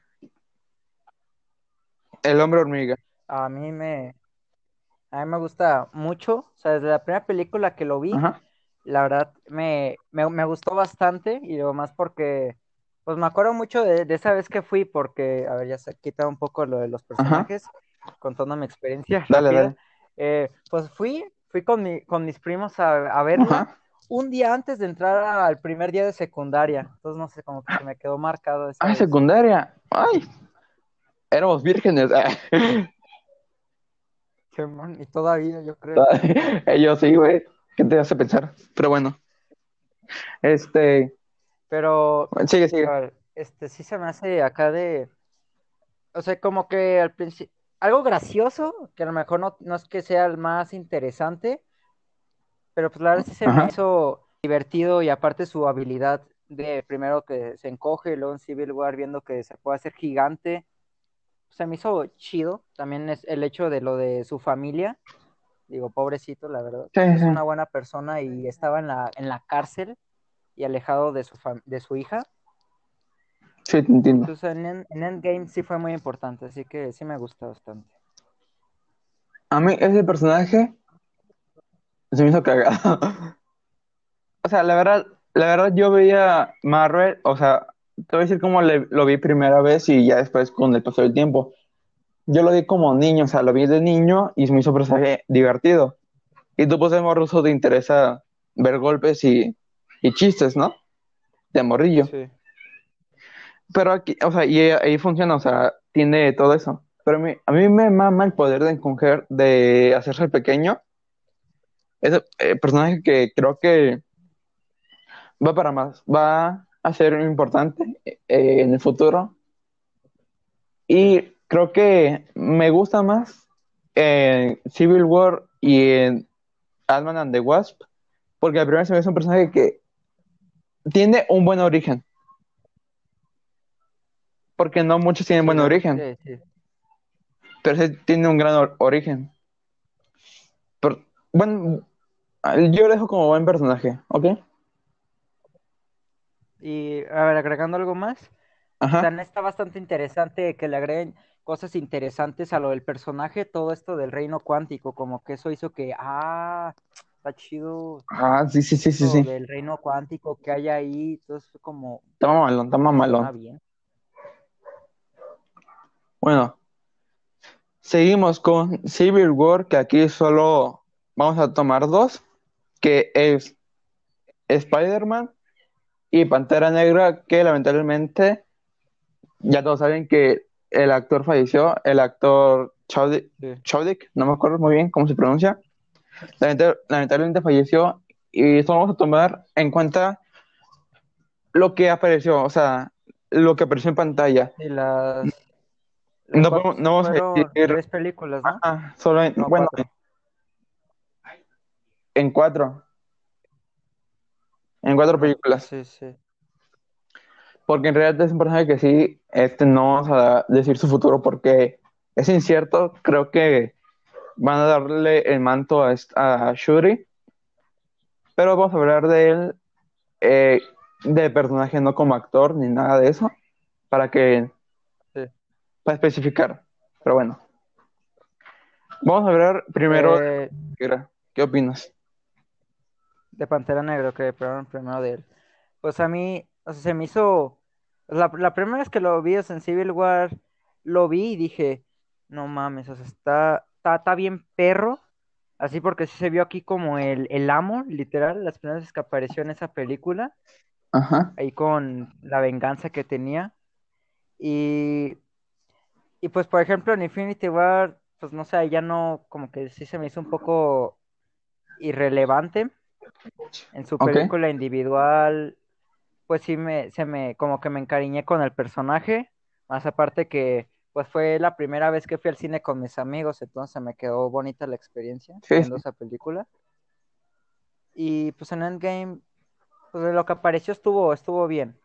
el hombre hormiga. A mí me, a mí me gusta mucho, o sea, desde la primera película que lo vi, Ajá, la verdad me, me, me gustó bastante y lo más porque, pues me acuerdo mucho de, de esa vez que fui porque, a ver, ya se quita un poco lo de los personajes, contando mi experiencia Dale, rápida. dale. Eh, pues fui, fui con mi, con mis primos a, a verla Ajá. Un día antes de entrar al primer día de secundaria, entonces no sé, como que se me quedó marcado esa Ah, vez. secundaria. Ay, éramos vírgenes. Simón, Y todavía, yo creo. Ellos sí, güey. ¿Qué te hace pensar? Pero bueno. Este. Pero Sigue, sigue. Ver, este sí se me hace acá de, o sea, como que al principio, algo gracioso, que a lo mejor no, no es que sea el más interesante, pero pues la verdad sí se me hizo divertido y aparte su habilidad de primero que se encoge y luego en Civil War viendo que se puede hacer gigante, se me hizo chido. También es el hecho de lo de su familia, digo, pobrecito, la verdad, Sí, es sí. una buena persona y estaba en la, en la cárcel y alejado de su, de su hija. Sí, te entiendo. Entonces en, en en Endgame sí fue muy importante, así que sí me gusta bastante. A mí ese personaje se me hizo cagado. O sea, la verdad, la verdad yo veía Marvel, o sea, te voy a decir cómo le- lo vi primera vez y ya después con el paso del tiempo. Yo lo vi como niño, o sea, lo vi de niño y se me hizo un personaje divertido. Y tú, pues, de morruso te interesa ver golpes y, y chistes, ¿no? De morrillo. Sí. Pero aquí, o sea, y ahí funciona, o sea, tiene todo eso. Pero a mí, a mí me mama el poder de encoger, de hacerse pequeño. Ese eh, personaje que creo que va para más, va a ser importante eh, en el futuro. Y creo que me gusta más en Civil War y en Ant-Man and the Wasp, porque al primero se me hace un personaje que tiene un buen origen. Porque no muchos tienen buen Sí, origen, Sí, pero sí tiene un gran or- origen. Pero, bueno, yo lo dejo como buen personaje, ¿ok? Y a ver, agregando algo más, Ajá. también está bastante interesante que le agreguen cosas interesantes a lo del personaje, todo esto del reino cuántico, como que eso hizo que, ah, está chido Ah, sí, sí, sí, sí, sí. del reino cuántico que hay ahí, entonces fue como, Está mamalón, está mamalón. bien. Bueno, seguimos con Civil War, que aquí solo vamos a tomar dos, que es Spider-Man y Pantera Negra, que lamentablemente ya todos saben que el actor falleció, el actor Chadwick, Sí. No me acuerdo muy bien cómo se pronuncia, lamenta- lamentablemente falleció y solo vamos a tomar en cuenta lo que apareció, o sea, lo que apareció en pantalla. Y las... No ¿cuántos podemos- no vamos a decir- Tres películas, ¿no? Ah, solo en, No, bueno, cuatro. En cuatro. En cuatro películas. Sí, sí. Porque en realidad es un personaje que sí, este, no vamos a decir su futuro porque es incierto. Creo que van a darle el manto a, a Shuri. Pero vamos a hablar de él, eh, de personaje, no como actor ni nada de eso. Para que, Sí. para especificar. Pero bueno. Vamos a hablar primero Eh, ¿Qué opinas? De Pantera Negra, que primero, primero de él. Pues a mí, o sea, se me hizo. La, la primera vez que lo vi es en Civil War, lo vi y dije, no mames, o sea, está, está, está bien perro. Así porque sí se vio aquí como el, el amo, literal, las primeras veces que apareció en esa película, Ajá. ahí con la venganza que tenía. Y, y pues, por ejemplo, en Infinity War, pues no sé, ya no, como que sí se me hizo un poco irrelevante. En su película individual, pues sí me, se me, como que me encariñé con el personaje. Más aparte que, pues fue la primera vez que fui al cine con mis amigos, entonces me quedó bonita la experiencia Sí, viendo esa película. Y pues en Endgame, pues de lo que apareció estuvo, estuvo bien.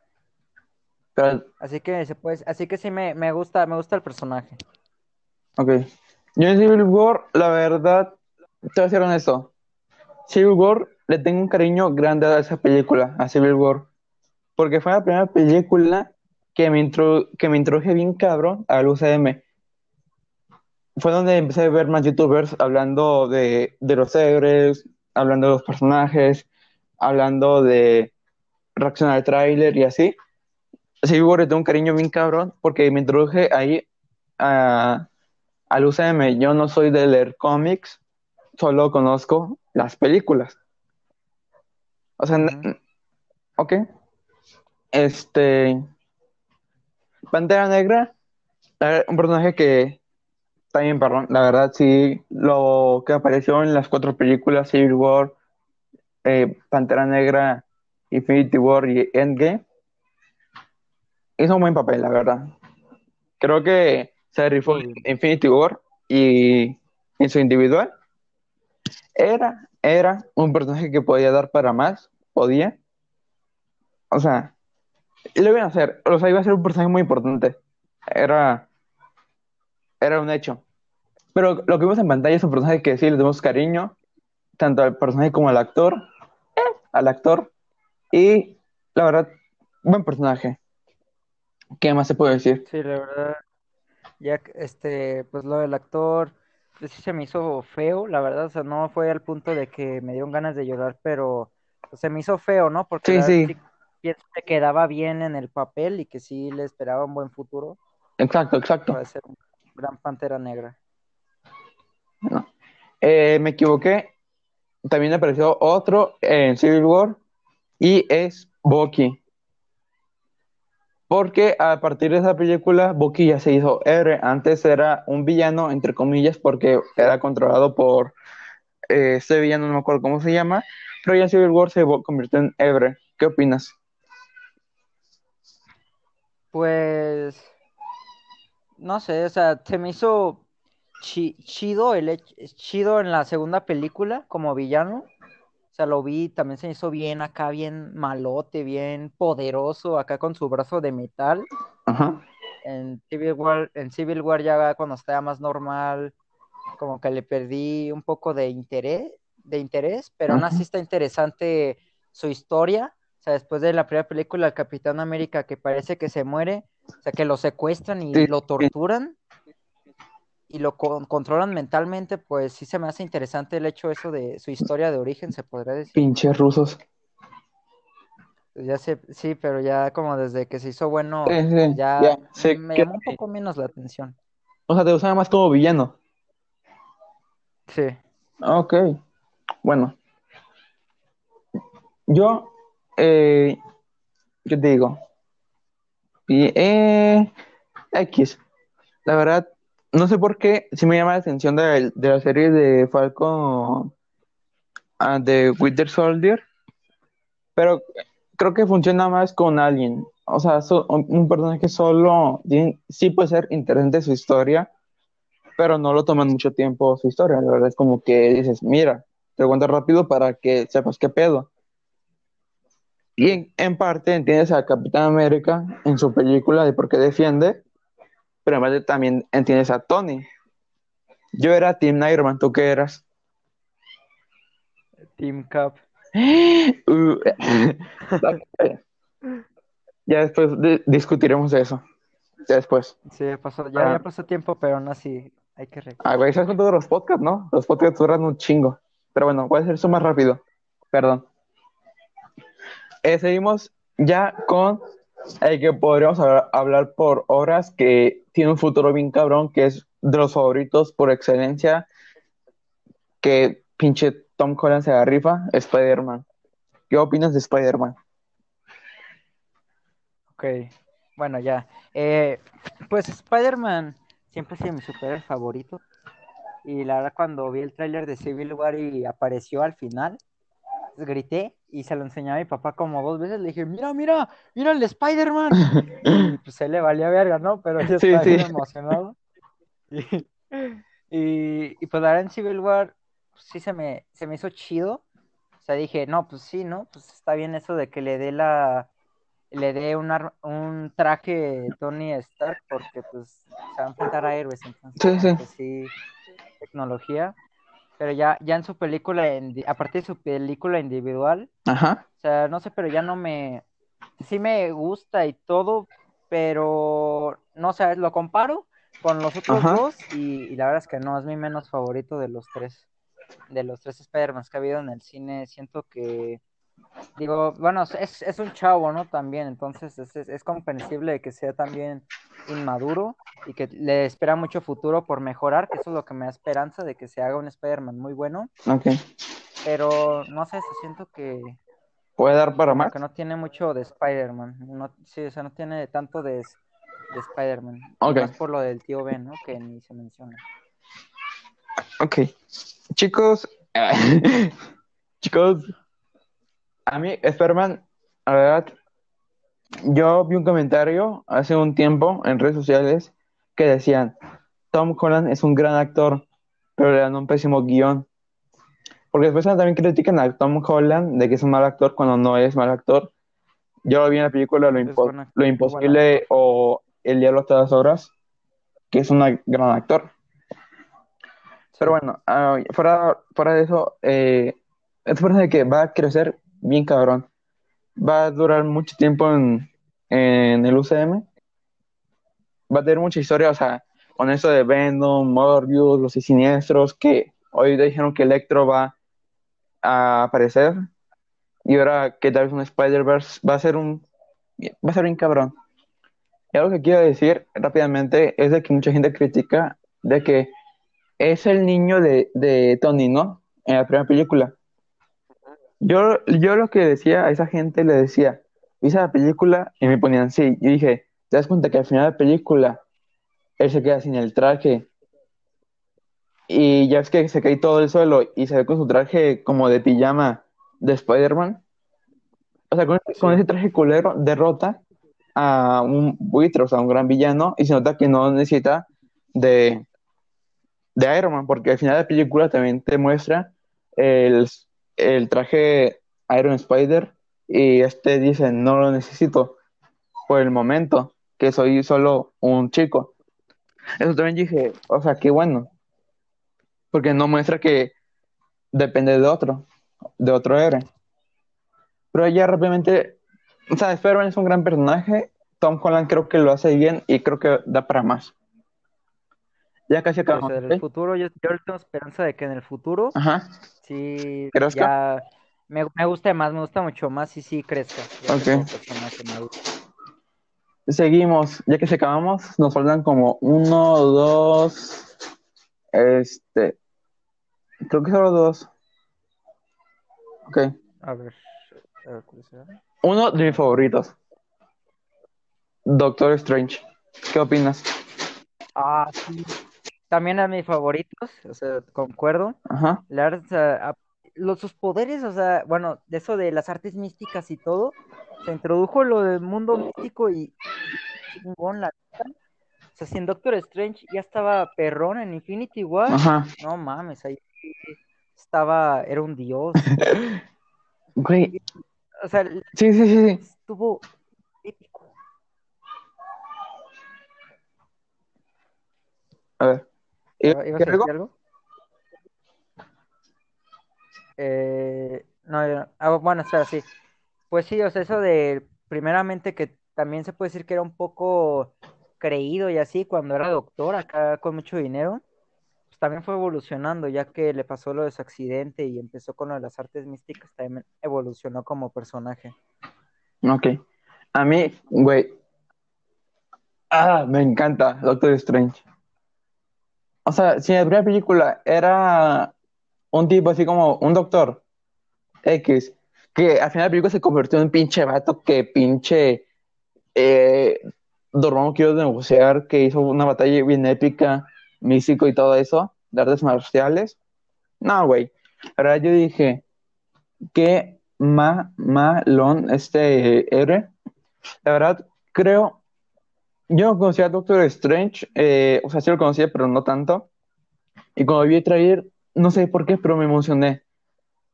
Pero, Así que se puede, así que sí me, me gusta, me gusta el personaje. ok. Yo en Civil War, la verdad, te voy a ser honesto. Civil War, le tengo un cariño grande a esa película, a Civil War. Porque fue la primera película que me, intro- que me introduje bien cabrón al UCM. Fue donde empecé a ver más youtubers hablando de, de los héroes, hablando de los personajes, hablando de reaccionar al tráiler y así. Civil War le tengo un cariño bien cabrón porque me introduje ahí al UCM. Yo no soy de leer cómics, solo conozco las películas. O sea, ok. Este. Pantera Negra, un personaje que también, perdón, la verdad, sí, lo que apareció en las cuatro películas, Civil War, eh, Pantera Negra, Infinity War y Endgame, hizo un buen papel, la verdad. Creo que se rifó. Infinity War y en su individual. Era, era un personaje que podía dar para más, podía. O sea, lo iban a hacer. O sea, iba a ser un personaje muy importante. Era, era un hecho. Pero lo que vimos en pantalla es un personaje que sí le tenemos cariño, tanto al personaje como al actor, eh, al actor. Y la verdad, buen personaje. ¿Qué más se puede decir? Sí, la verdad, ya este, pues lo del actor, sí se me hizo feo, la verdad, o sea, no fue al punto de que me dieron ganas de llorar, pero se me hizo feo, ¿no? Porque sí, sí pienso que quedaba bien en el papel y que sí le esperaba un buen futuro exacto, exacto. para ser un gran Pantera Negra. No. Eh, me equivoqué. También apareció otro en Civil War y es Bucky. Porque a partir de esa película, Bucky ya se hizo héroe. Antes era un villano, entre comillas, porque era controlado por eh, este villano, no me acuerdo cómo se llama. Pero ya Civil War se convirtió en héroe. ¿Qué opinas? Pues, no sé, o sea, se me hizo chi- chido el chido en la segunda película como villano. O sea, lo vi, también se hizo bien acá, bien malote, bien poderoso, acá con su brazo de metal. Ajá. En Civil War, en Civil War ya cuando estaba más normal, como que le perdí un poco de interés, de interés, pero aún así está interesante su historia. O sea, después de la primera película, el Capitán América que parece que se muere, o sea, que lo secuestran y Sí, lo torturan y lo con- controlan mentalmente, pues sí se me hace interesante el hecho eso de su historia de origen, se podría decir. Pinches rusos. Pues ya sé, sí, pero ya como desde que se hizo bueno, Sí, sí, ya ya sé me que- llamó un poco menos la atención. O sea, te usaba más como villano. Sí. Ok, bueno. Yo, eh, ¿qué te digo? Y, eh, X. La verdad, no sé por qué, sí me llama la atención de, la serie de Falcon ah, de Winter Soldier, pero creo que funciona más con alguien. O sea, un personaje solo, sí puede ser interesante su historia, pero no lo toman mucho tiempo su historia. La verdad es como que dices, mira, te cuento rápido para que sepas qué pedo. Y en, en parte entiendes a Capitán América en su película de por qué defiende, pero además de- también entiendes a Tony. Yo era Team Iron Man, ¿tú qué eras? Team Cap. Uh, ya después di- discutiremos de eso. Ya después. Sí, ya pasó, ya, Ah. ya pasó tiempo, pero aún así hay que recordar. Ah, güey, ¿sabes con todos los podcasts, no? Los podcasts duran un chingo. Pero bueno, voy a hacer eso más rápido. Perdón. Eh, seguimos ya con el que podríamos hablar, por horas, que tiene un futuro bien cabrón, que es de los favoritos por excelencia, que pinche Tom Holland se la rifa, Spider-Man. ¿Qué opinas de Spider-Man? Ok, bueno, ya. Eh, pues Spider-Man siempre ha sido mi superhéroe favorito. Y la verdad, cuando vi el tráiler de Civil War y apareció al final, grité y se lo enseñé a mi papá como dos veces. Le dije, mira, mira, mira el Spider-Man. y pues se le valía verga, ¿no? Pero yo Sí, estaba bien sí. emocionado. Y, y, y, pues la verdad en Civil War pues, sí se me, se me hizo chido. O sea, dije, no, pues sí, ¿no? Pues está bien eso de que le dé la le dé un, un traje Tony Stark porque pues se va a enfrentar a héroes, entonces Sí, sí. pues, sí, tecnología. Pero ya, ya en su película, indi- aparte de su película individual, Ajá. o sea, no sé, pero ya no me, sí me gusta y todo, pero no sé, lo comparo con los otros Ajá. dos y, y la verdad es que no, es mi menos favorito de los tres, de los tres Spider-Man que ha habido en el cine. Siento que, digo, bueno, es, es un chavo, ¿no? También, entonces es, es, es comprensible que sea también inmaduro y que le espera mucho futuro por mejorar, que eso es lo que me da esperanza de que se haga un Spider-Man muy bueno, Ok. pero no sé, siento que ¿Puede dar para más? que no tiene mucho de Spider-Man. No, sí, o sea, no tiene tanto de, de Spider-Man. Ok. Más por lo del tío Ben, ¿no? Que ni se menciona. Ok. Chicos, chicos, a mí, Spider-Man, la verdad, yo vi un comentario hace un tiempo en redes sociales que decían, Tom Holland es un gran actor, pero le dan un pésimo guion. Porque después también critican a Tom Holland de que es un mal actor cuando no es mal actor. Yo lo vi en la película Lo, Impo- Imposible o El Diablo a todas horas, que es un gran actor. Pero bueno, ah, fuera, fuera de eso, eh, es de que va a crecer bien cabrón. Va a durar mucho tiempo en, en el UCM. Va a tener mucha historia, o sea, con eso de Venom, Morbius, los siniestros, que hoy dijeron que Electro va a aparecer. Y ahora que tal vez un Spider-Verse va a ser un va a ser bien cabrón. Y algo que quiero decir rápidamente es de que mucha gente critica de que es el niño de, de Tony, ¿no? En la primera película. Yo, yo lo que decía a esa gente le decía, ¿viste la película? Y me ponían sí. Yo dije, ¿te das cuenta que al final de la película él se queda sin el traje? Y ya es que se cae todo el suelo y se ve con su traje como de pijama de Spider-Man. O sea, con, con ese traje culero derrota a un buitre, o sea, a un gran villano, y se nota que no necesita de, de Iron Man, porque al final de la película también te muestra el, el traje Iron Spider, y este dice, no lo necesito por el momento, que soy solo un chico. Eso también dije, o sea, qué bueno, porque no muestra que depende de otro, de otro héroe. Pero ya rápidamente, o sea, Spider-Man es un gran personaje. Tom Holland creo que lo hace bien y creo que da para más. Ya casi acabamos. en el futuro, yo, yo tengo esperanza de que en el futuro Ajá. sí me, me guste más, me gusta mucho más y sí crezca. ya Ok. como personaje, me gusta. Seguimos. Ya que se acabamos, nos faltan como uno, dos. Este. Creo que solo dos. Ok. A ver, a ver, ¿cuál será? Uno de mis favoritos. Doctor Strange. ¿Qué opinas? Ah, sí. También a mis favoritos, o sea, concuerdo. Ajá. La verdad, o sea, a- los, sus poderes, o sea, bueno, de eso de las artes místicas y todo, se introdujo lo del mundo místico y chingón, la. O sea, si en Doctor Strange ya estaba perrón en Infinity War, Ajá. no mames, ahí estaba, era un dios. Güey. O sea, Sí, sí, sí, sí. estuvo épico. A ver. ¿Y- ¿Iba- ¿Ibas a ¿qué algo? Eh, no, yo no. Ah, bueno, espera, sí. Pues sí, o sea, eso de, primeramente que también se puede decir que era un poco creído y así cuando era doctor acá con mucho dinero, pues también fue evolucionando, ya que le pasó lo de su accidente y empezó con lo de las artes místicas, también evolucionó como personaje. Ok. A mí, güey. Ah, me encanta Doctor Strange. O sea, si en la primera película era un tipo así como un doctor X, que al final de la película se convirtió en un pinche vato que pinche eh, Dormammu quiso negociar, que hizo una batalla bien épica, místico y todo eso. de artes marciales. No, güey. Verdad, yo dije, qué ma malón este héroe. La verdad, creo. Yo no conocía a Doctor Strange, eh, o sea, sí lo conocía, pero no tanto. Y cuando vi el trailer, no sé por qué, pero me emocioné.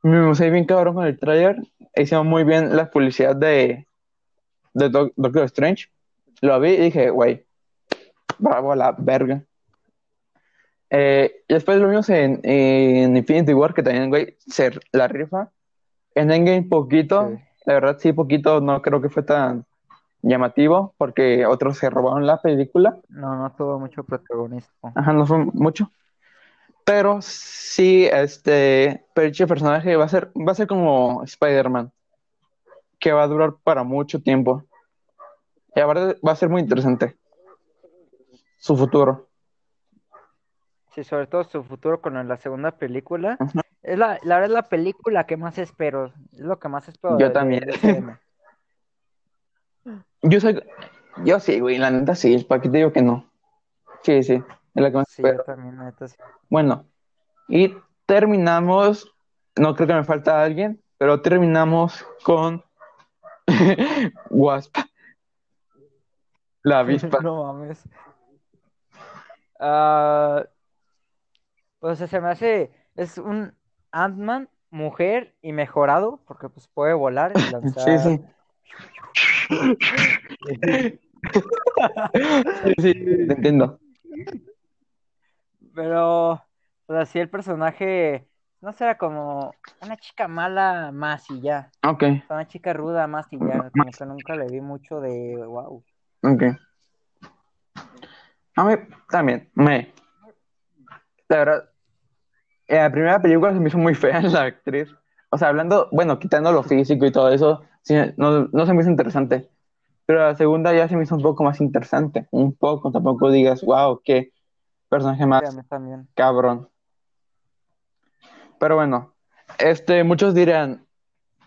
Me emocioné bien cabrón con el trailer. Hicieron muy bien la publicidad de, de Doc- Doctor Strange. Lo vi y dije, güey, bravo a la verga. Eh, y después lo vimos en, en Infinity War, que también, güey, se la rifa. En Endgame, poquito. Sí. La verdad, sí, poquito. No creo que fue tan llamativo, porque otros se robaron la película. No, no tuvo mucho protagonismo. Ajá, no fue mucho. Pero sí, este, pero dicho personaje va a ser, va a ser como Spider-Man, que va a durar para mucho tiempo. Y aparte va a ser muy interesante su futuro. Sí, sobre todo su futuro con la segunda película. Ajá. Es la, la verdad es la película que más espero. Es lo que más espero Yo de- también. Yo soy, yo sí, güey, la neta sí, ¿para qué te digo que no? Sí, sí, es la que más Sí, yo espero. también, neta, sí. Bueno, y terminamos, no creo que me falta alguien, pero terminamos con Wasp, la avispa. No mames. Ah, pues se me hace, es un Ant-Man mujer y mejorado, porque pues puede volar y lanzar. sí. Sí, sí, te entiendo. Pero, pues así el personaje, no será como una chica mala más y ya. Ok, O sea, una chica ruda más y ya. Como que nunca le vi mucho de wow. ok. A mí también, me. La verdad, en la primera película se me hizo muy fea la actriz. O sea, hablando, bueno, quitando lo físico y todo eso, sí, no, no se me hizo interesante. Pero la segunda ya se me hizo un poco más interesante. Un poco, tampoco digas, wow, qué personaje más también. cabrón. Pero bueno, este, muchos dirán,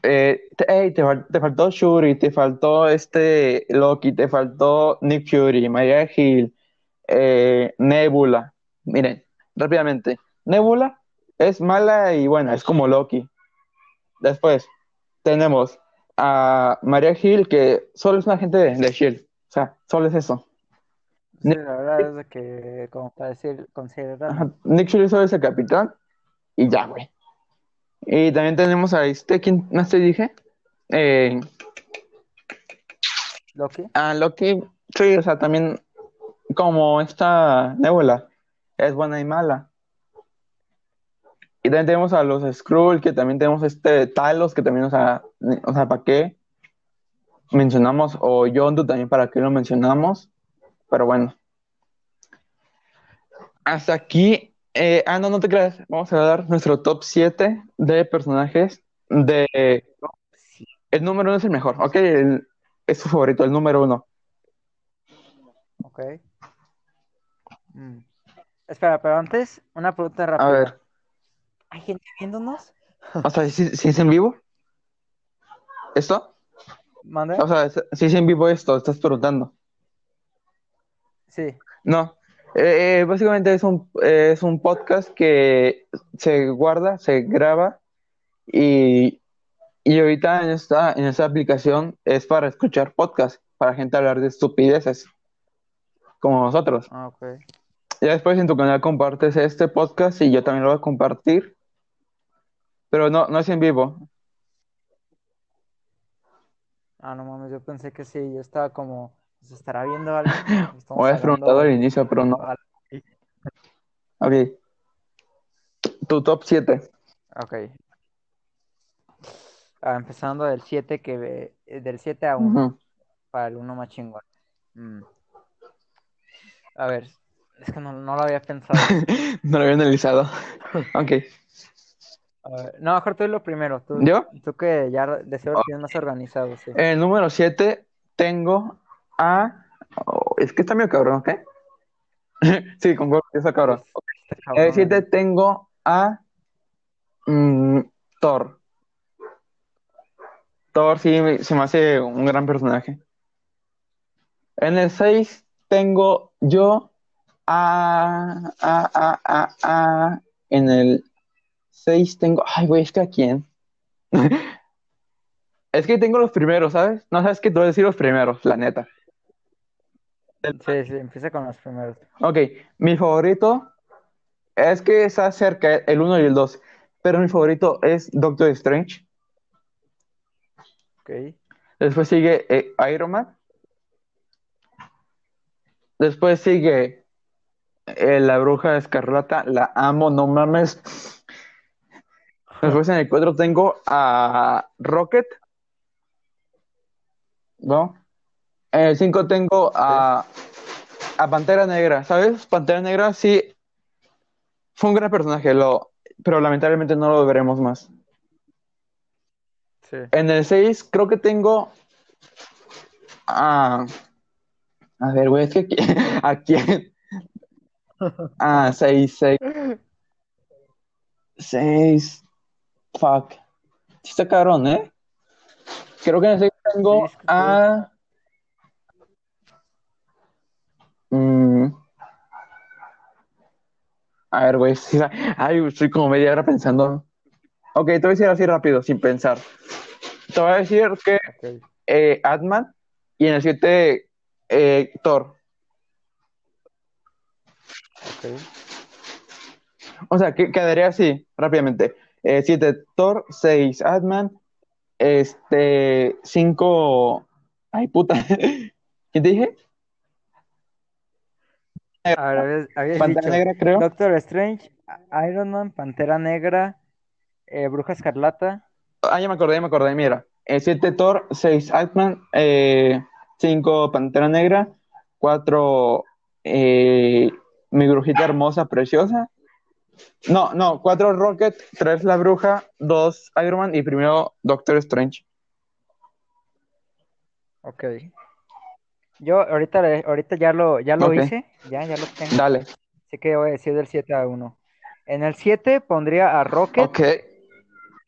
eh, te, hey, te, fal- te faltó Shuri, te faltó este Loki, te faltó Nick Fury, Maria Hill, eh, Nebula. Miren, rápidamente, Nebula es mala y buena, es como Loki. Después tenemos a Maria Hill, que solo es una agente de, de Shield, o sea, solo es eso. Sí, la verdad es que, como para decir, considerar. Ajá, Nick Fury solo es el capitán y ya, güey. Y también tenemos a este, ¿quién más te dije? Eh, Loki. a Loki, sí, o sea, también como esta Nebula, es buena y mala. Y también tenemos a los Skrull, que también tenemos este Talos, que también, o sea, o sea, ¿para qué mencionamos? O Yondu también, ¿para qué lo mencionamos? Pero bueno. Hasta aquí. eh, ah, no, no te creas. Vamos a dar nuestro top 7 de personajes de... El número uno es el mejor, ¿ok? El- es su favorito, el número uno. Ok. Mm. Espera, pero antes, una pregunta A rápida. ver, ¿Hay gente viéndonos? o sea, ¿sí, sí es en vivo? ¿Esto? ¿Mande? O sea, si es en vivo esto, estás preguntando. Sí. No, Eh, eh, básicamente es un, es un podcast que se guarda, se graba y, y ahorita en esta, en esta aplicación es para escuchar podcast, para gente hablar de estupideces, como nosotros. Ah, ok. Ya después en tu canal compartes este podcast y yo también lo voy a compartir, pero no, no es en vivo. Ah, no mames, yo pensé que sí, yo estaba como, ¿se estará viendo algo? O habías preguntado al inicio, pero no. Ok. Tu top 7. Ok. Ah, empezando del 7 que eh, del 7 a 1 para el 1 más chingón. Mm. A ver, es que no, no lo había pensado. No lo había analizado. Ok. A ver, no, mejor tú lo primero. Tú, ¿Yo? tú que ya de seguro tienes más organizado, sí. El número 7 tengo a. oh, es que está medio cabrón, ¿ok? sí, concuerdo está cabrón. Cabrón, El 7 tengo a. mm, Thor. Thor sí se me hace un gran personaje. En el 6 tengo yo Ah, ah, ah, ah, ah. En el 6 tengo. Ay, güey, es que a quién. es que tengo los primeros, ¿sabes? No sabes que te voy a decir los primeros, la neta. Sí, sí, empieza con los primeros. Ok, mi favorito es que está cerca el 1 y el 2, pero mi favorito es Doctor Strange. Ok. Después sigue eh, Iron Man. Después sigue eh, la bruja escarlata. La amo, no mames. Después en el 4 tengo a Rocket. ¿No? En el 5 tengo a, a Pantera Negra. ¿Sabes? Pantera Negra sí fue un gran personaje, lo, pero lamentablemente no lo veremos más. Sí. En el 6 creo que tengo a... A ver, güey, es que aquí- ¿a quién? Ah, 6, 6. 6. Fuck. Sí está cabrón, ¿eh? Creo que en el 6 tengo a... Mm. A ver, güey. sí, Ay, estoy como media hora pensando. Ok, te voy a decir así rápido, sin pensar. Te voy a decir que Ok. eh, Ant-Man y en el 7 eh, Thor. ok. O sea, que quedaría así, rápidamente. 7 Thor, 6 Ant-Man, este, 5... Ay, puta. ¿Qué te dije? A ver, habías, habías Pantera dicho Negra, creo. Doctor Strange, Iron Man, Pantera Negra, eh, Bruja Escarlata. Ah, ya me acordé, ya me acordé, mira. 7 Thor, 6 Ant-Man, 5 Pantera Negra, 4 Mi Brujita Hermosa, Preciosa. No, no, 4 Rocket, 3 La Bruja, 2 Iron Man y primero Doctor Strange. Ok. Yo ahorita, ahorita ya lo, ya lo Ok. hice, ya, ya lo tengo. Dale. Así que voy a decir del 7 a 1. En el 7 pondría a Rocket, Ok,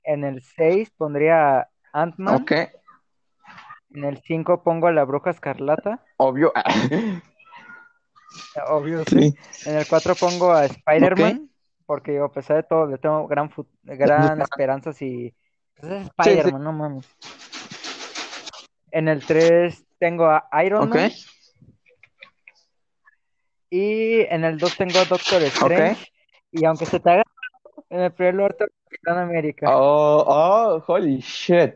en el 6 pondría a Ant-Man, ok, en el 5 pongo a la Bruja Escarlata, obvio. obvio, sí. Sí. En el 4 pongo a Spider-Man, porque yo, a pesar de todo, le tengo gran, gran esperanzas y... pues es Spider-Man, no mames. En el 3 tengo a Iron Man. Y en el 2 tengo a Doctor Strange. Y aunque se te haga, en el primer lugar tengo a Capitán América. oh, oh, holy shit.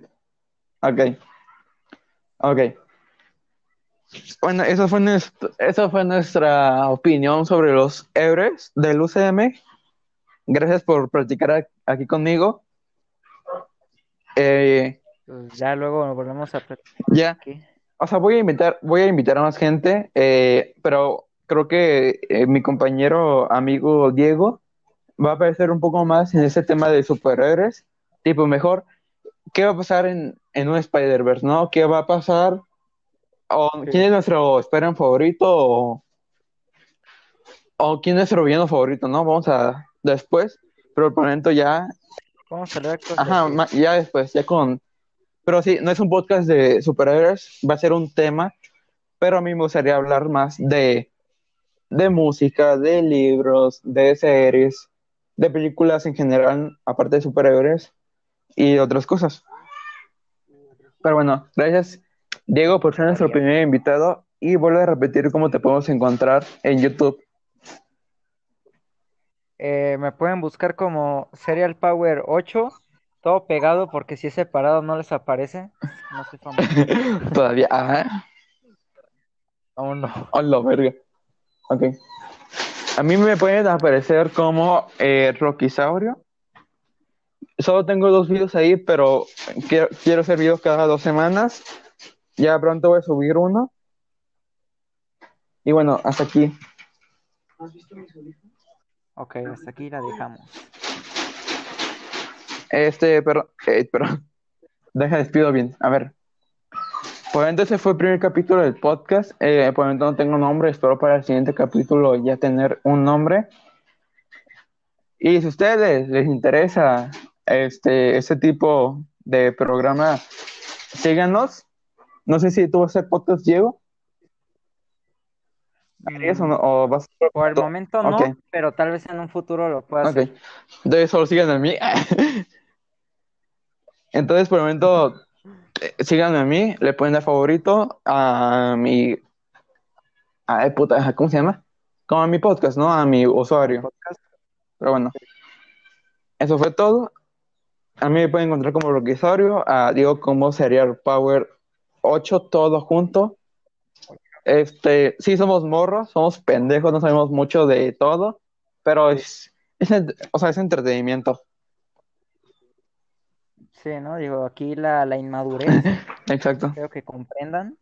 Ok, ok. Bueno, eso fue, nuestro- eso fue nuestra opinión sobre los héroes del UCM. Gracias por practicar aquí conmigo. Eh, Pues ya luego nos volvemos a platicar ya, aquí. o sea, voy a invitar, voy a invitar a más gente, eh, pero creo que eh, mi compañero amigo Diego va a aparecer un poco más en ese tema de superhéroes. Tipo, mejor, ¿qué va a pasar en, en un Spider-Verse, no? ¿Qué va a pasar? O. ¿Quién es nuestro Spider-Man favorito? O, o quién es nuestro villano favorito, ¿no? Vamos a después, pero por el momento ya a hablar con Ajá, ya después, ya con... Pero sí, no es un podcast de superhéroes, va a ser un tema, pero a mí me gustaría hablar más de, de música, de libros, de series, de películas en general, aparte de superhéroes y otras cosas. Pero bueno, gracias Diego por ser nuestro primer invitado y vuelvo a repetir cómo te podemos encontrar en YouTube. Eh, me pueden buscar como Serial Power 8, todo pegado porque si es separado no les aparece. No soy famoso. Todavía, ajá. Aún no. Hola, verga. Ok. A mí me pueden aparecer como eh, Rockisaurio. Solo tengo dos videos ahí, pero quiero, quiero hacer videos cada dos semanas. Ya pronto voy a subir uno. Y bueno, hasta aquí. Ok, hasta aquí la dejamos. Este, pero, eh, pero, deja, despido bien. A ver. Por entonces fue el primer capítulo del podcast. Eh, por el momento no tengo nombre. Espero para el siguiente capítulo ya tener un nombre. Y si a ustedes les interesa este, este tipo de programa, síganos. No sé si tú vas a hacer podcast, Diego. ¿Harías o, no, o vas a... Por el momento no, pero tal vez en un futuro lo pueda Ok. hacer. Entonces solo sigan a mí. Entonces, por el momento, eh, síganme a mí, le pueden dar favorito a mi... Ay, puta, ¿cómo se llama? Como a mi podcast, ¿no? A mi usuario. Pero bueno, eso fue todo. A mí me pueden encontrar como Roquisario, a Diego como Serial Power 8, todo junto. Este, sí somos morros, somos pendejos, no sabemos mucho de todo, pero es, es, o sea, es entretenimiento. Sí, ¿no? Digo, aquí la, la inmadurez, Exacto. creo que comprendan.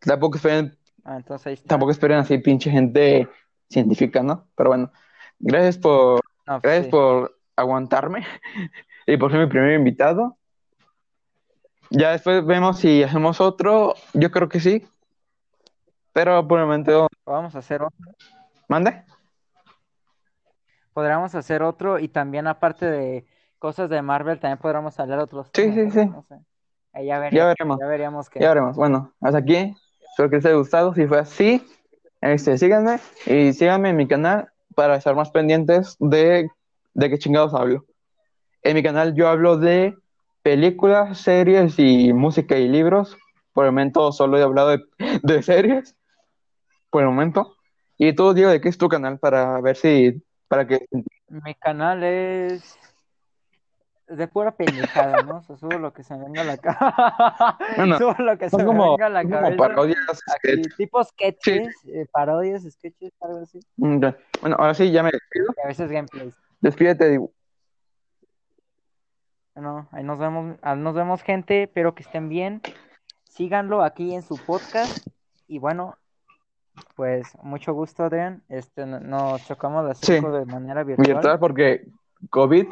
Tampoco esperen, Ah, entonces ahí está. tampoco esperen así pinche gente científica, ¿no? Pero bueno, gracias por, pues gracias sí. por aguantarme y por ser mi primer invitado. Ya después vemos si hacemos otro, yo creo que sí, pero por el momento, Vamos a hacer otro. mande. Podríamos hacer otro y también aparte de cosas de Marvel, también podríamos hablar de otros Sí, temas, sí, sí. No sé. Ahí ya Ya veríamos, veremos. ya veríamos que Ya veremos. Bueno, hasta aquí. Espero que les haya gustado. Si fue así, este, síganme y síganme en mi canal para estar más pendientes de, de qué chingados hablo. En mi canal yo hablo de películas, series y música y libros. Por el momento solo he hablado de, de series. Por el momento. Y tú, Diego, ¿de qué es tu canal? Para ver si... Para que... mi canal es de pura pendejada, ¿no? O sea, subo lo que se me venga a la cabeza. Bueno, subo lo que se me como, venga a la son como cabeza. parodias. Aquí, tipo sketches, eh, parodias, sketches, algo así. Mm. Bueno, ahora sí, ya me despido. y a veces gameplays. Despídete, Diego. Bueno, ahí nos vemos, ah, nos vemos gente, espero que estén bien. Síganlo aquí en su podcast. Y bueno, pues mucho gusto, Adrián. Este, no- nos chocamos las Sí. de manera virtual. Virtual porque COVID